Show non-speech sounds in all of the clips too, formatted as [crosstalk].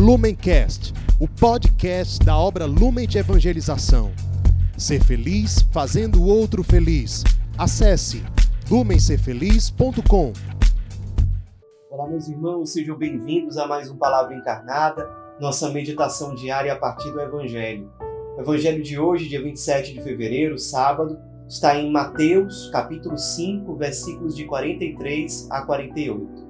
Lumencast, o podcast da obra Lumen de Evangelização. Ser feliz fazendo o outro feliz. Acesse lumencerfeliz.com. Olá, meus irmãos, sejam bem-vindos a mais um Palavra Encarnada, nossa meditação diária a partir do Evangelho. O Evangelho de hoje, dia 27 de fevereiro, sábado, está em Mateus, capítulo 5, versículos de 43 a 48.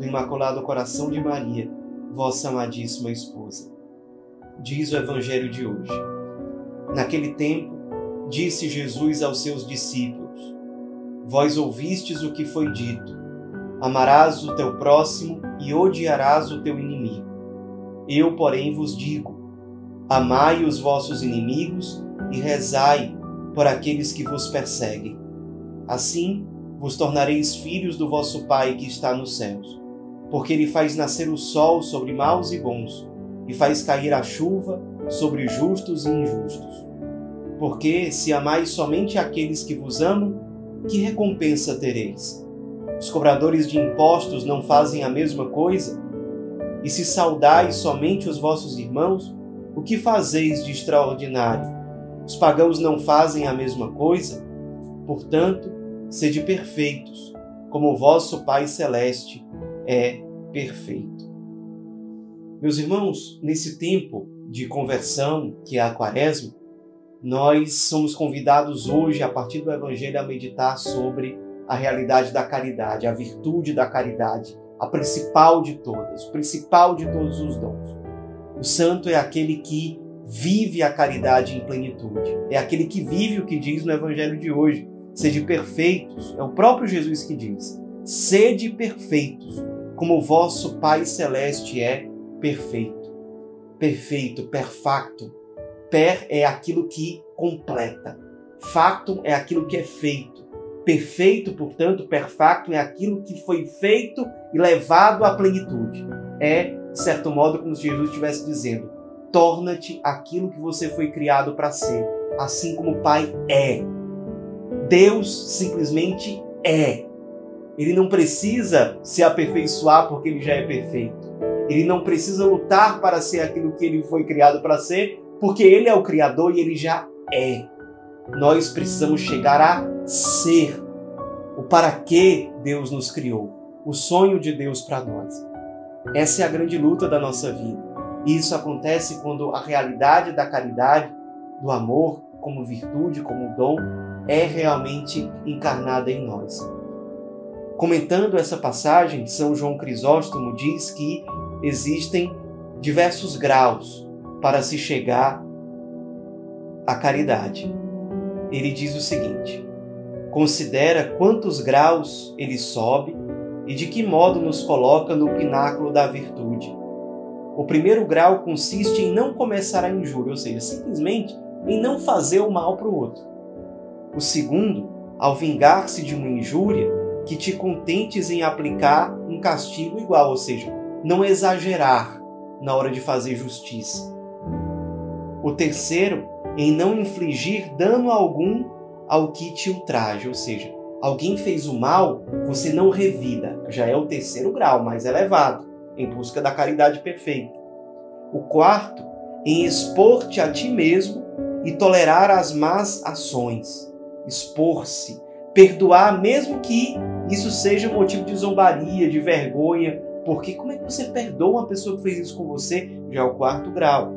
do Imaculado Coração de Maria, vossa amadíssima esposa. Diz o Evangelho de hoje. Naquele tempo, disse Jesus aos seus discípulos: Vós ouvistes o que foi dito: Amarás o teu próximo e odiarás o teu inimigo. Eu, porém, vos digo: Amai os vossos inimigos e rezai por aqueles que vos perseguem. Assim vos tornareis filhos do vosso Pai que está nos céus porque ele faz nascer o sol sobre maus e bons, e faz cair a chuva sobre justos e injustos. Porque, se amais somente aqueles que vos amam, que recompensa tereis? Os cobradores de impostos não fazem a mesma coisa? E se saudais somente os vossos irmãos, o que fazeis de extraordinário? Os pagãos não fazem a mesma coisa? Portanto, sede perfeitos, como o vosso Pai Celeste é perfeito. Meus irmãos, nesse tempo de conversão que é a Quaresma, nós somos convidados hoje, a partir do Evangelho, a meditar sobre a realidade da caridade, a virtude da caridade, a principal de todas, o principal de todos os dons. O santo é aquele que vive a caridade em plenitude, é aquele que vive o que diz no Evangelho de hoje: sede perfeitos, é o próprio Jesus que diz, sede perfeitos, como o vosso Pai Celeste é perfeito. Perfeito, perfacto. Per é aquilo que completa. Factum é aquilo que é feito. Perfeito, portanto, perfacto é aquilo que foi feito e levado à plenitude. É, de certo modo, como se Jesus estivesse dizendo: torna-te aquilo que você foi criado para ser, assim como o Pai é. Deus simplesmente é. Ele não precisa se aperfeiçoar porque ele já é perfeito. Ele não precisa lutar para ser aquilo que ele foi criado para ser, porque ele é o Criador e ele já é. Nós precisamos chegar a ser o para que Deus nos criou, o sonho de Deus para nós. Essa é a grande luta da nossa vida. E isso acontece quando a realidade da caridade, do amor como virtude, como dom, é realmente encarnada em nós. Comentando essa passagem, São João Crisóstomo diz que existem diversos graus para se chegar à caridade. Ele diz o seguinte: considera quantos graus ele sobe e de que modo nos coloca no pináculo da virtude. O primeiro grau consiste em não começar a injúria, ou seja, simplesmente em não fazer o mal para o outro. O segundo, ao vingar-se de uma injúria, que te contentes em aplicar um castigo igual, ou seja, não exagerar na hora de fazer justiça. O terceiro, em não infligir dano algum ao que te ultraje, ou seja, alguém fez o mal, você não revida. Já é o terceiro grau, mais elevado, em busca da caridade perfeita. O quarto, em expor-te a ti mesmo e tolerar as más ações. Expor-se, perdoar mesmo que isso seja motivo de zombaria, de vergonha, porque como é que você perdoa uma pessoa que fez isso com você? Já é o quarto grau.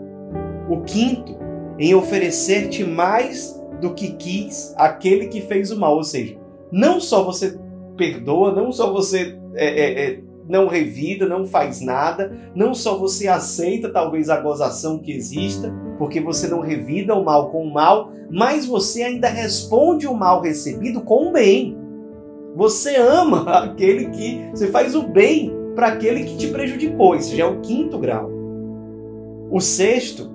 O quinto, em oferecer-te mais do que quis aquele que fez o mal, ou seja, não só você perdoa, não só você é, é, é, não revida, não faz nada, não só você aceita talvez a gozação que exista, porque você não revida o mal com o mal, mas você ainda responde o mal recebido com o bem. Você ama [laughs] aquele que. Você faz o bem para aquele que te prejudicou. Isso já é o quinto grau. O sexto,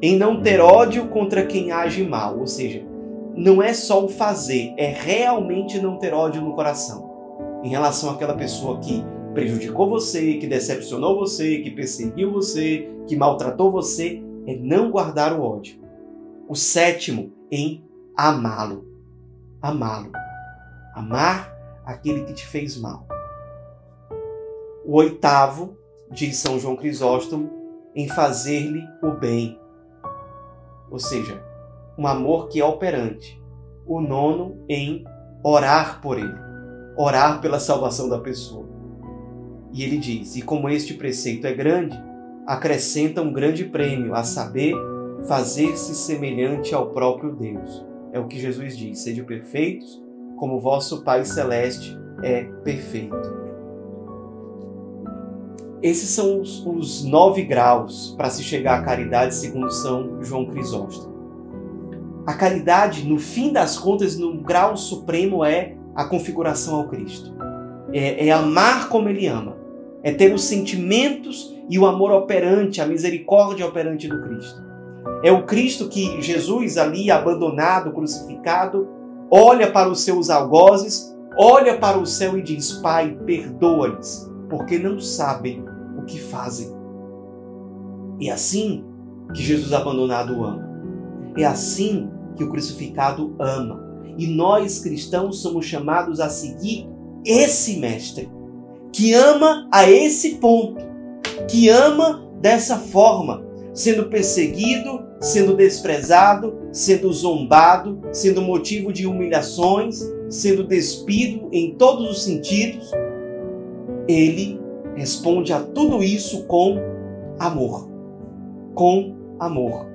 em não ter ódio contra quem age mal, ou seja, não é só o fazer, é realmente não ter ódio no coração em relação àquela pessoa que prejudicou você, que decepcionou você, que perseguiu você, que maltratou você, é não guardar o ódio. O sétimo, em amá-lo. Amá-lo. Amar aquele que te fez mal. O oitavo, diz São João Crisóstomo, em fazer-lhe o bem. Ou seja, um amor que é operante. O nono, em orar por ele. Orar pela salvação da pessoa. E ele diz: E como este preceito é grande, acrescenta um grande prêmio, a saber, fazer-se semelhante ao próprio Deus. É o que Jesus diz: Sede perfeitos, como vosso Pai Celeste é perfeito. Esses são os, os nove graus para se chegar à caridade, segundo São João Crisóstomo. A caridade, no fim das contas, no grau supremo, é a configuração ao Cristo. É, é amar como Ele ama. É ter os sentimentos e o amor operante, a misericórdia operante do Cristo. É o Cristo que Jesus, ali abandonado, crucificado, olha para os seus algozes, olha para o céu e diz: Pai, perdoa-lhes, porque não sabem o que fazem. É assim que Jesus abandonado ama. É assim que o crucificado ama. E nós cristãos somos chamados a seguir esse mestre, que ama a esse ponto, que ama dessa forma, sendo perseguido, sendo desprezado, sendo zombado, sendo motivo de humilhações, sendo despido em todos os sentidos, ele responde a tudo isso com amor. Com amor.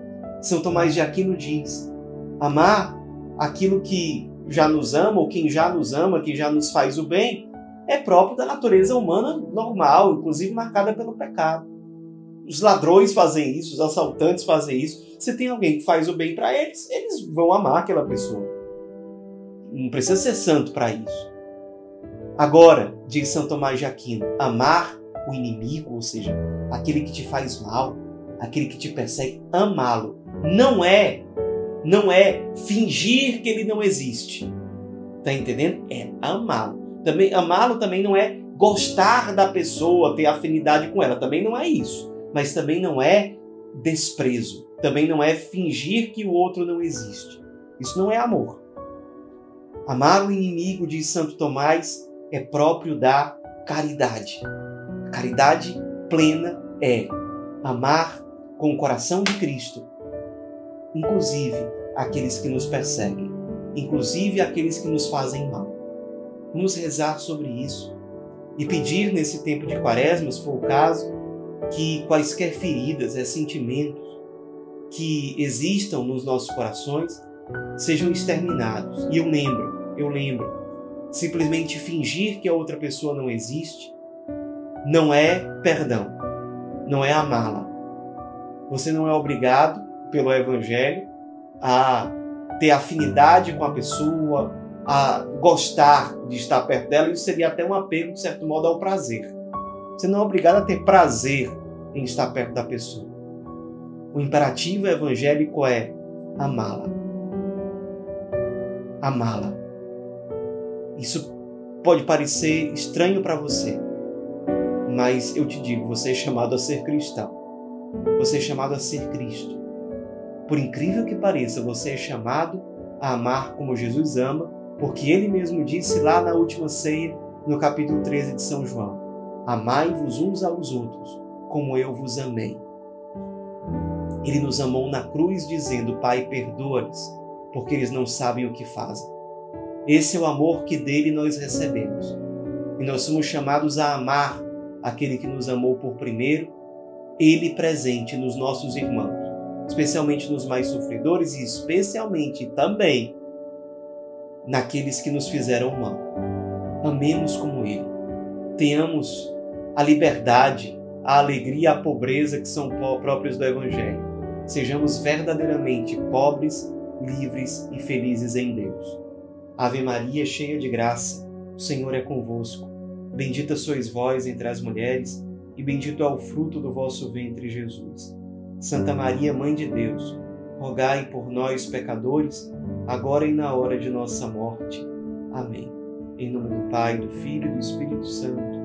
São Tomás de Aquino diz: amar aquilo que já nos ama, ou quem já nos ama, que já nos faz o bem, é próprio da natureza humana normal, inclusive marcada pelo pecado. Os ladrões fazem isso, os assaltantes fazem isso. Se tem alguém que faz o bem para eles, eles vão amar aquela pessoa. Não precisa ser santo para isso. Agora, diz São Tomás de Aquino, amar o inimigo, ou seja, aquele que te faz mal, aquele que te persegue, amá-lo. Não é, não é fingir que ele não existe. Tá entendendo? É amá-lo. Também amá-lo também não é gostar da pessoa, ter afinidade com ela, também não é isso mas também não é desprezo, também não é fingir que o outro não existe. Isso não é amor. Amar o inimigo, diz Santo Tomás, é próprio da caridade. A caridade plena é amar com o coração de Cristo, inclusive aqueles que nos perseguem, inclusive aqueles que nos fazem mal. Vamos rezar sobre isso e pedir nesse tempo de quaresma, se for o caso, que quaisquer feridas, ressentimentos que existam nos nossos corações sejam exterminados. E eu lembro, eu lembro, simplesmente fingir que a outra pessoa não existe não é perdão, não é amá-la. Você não é obrigado pelo Evangelho a ter afinidade com a pessoa, a gostar de estar perto dela. Isso seria até um apego, de certo modo, ao prazer. Você não é obrigado a ter prazer em estar perto da pessoa. O imperativo evangélico é amá-la. Amá-la. Isso pode parecer estranho para você, mas eu te digo, você é chamado a ser cristão. Você é chamado a ser Cristo. Por incrível que pareça, você é chamado a amar como Jesus ama, porque ele mesmo disse lá na última ceia, no capítulo 13 de São João: Amai-vos uns aos outros, como eu vos amei. Ele nos amou na cruz, dizendo: Pai, perdoa-lhes, porque eles não sabem o que fazem. Esse é o amor que dele nós recebemos. E nós somos chamados a amar aquele que nos amou por primeiro, ele presente nos nossos irmãos, especialmente nos mais sofredores e especialmente também naqueles que nos fizeram mal. Amemos como ele. Tenhamos a liberdade, a alegria, a pobreza que são próprios do Evangelho. Sejamos verdadeiramente pobres, livres e felizes em Deus. Ave Maria, cheia de graça, o Senhor é convosco. Bendita sois vós entre as mulheres, e bendito é o fruto do vosso ventre, Jesus. Santa Maria, Mãe de Deus, rogai por nós, pecadores, agora e na hora de nossa morte. Amém. Em nome do Pai, do Filho e do Espírito Santo.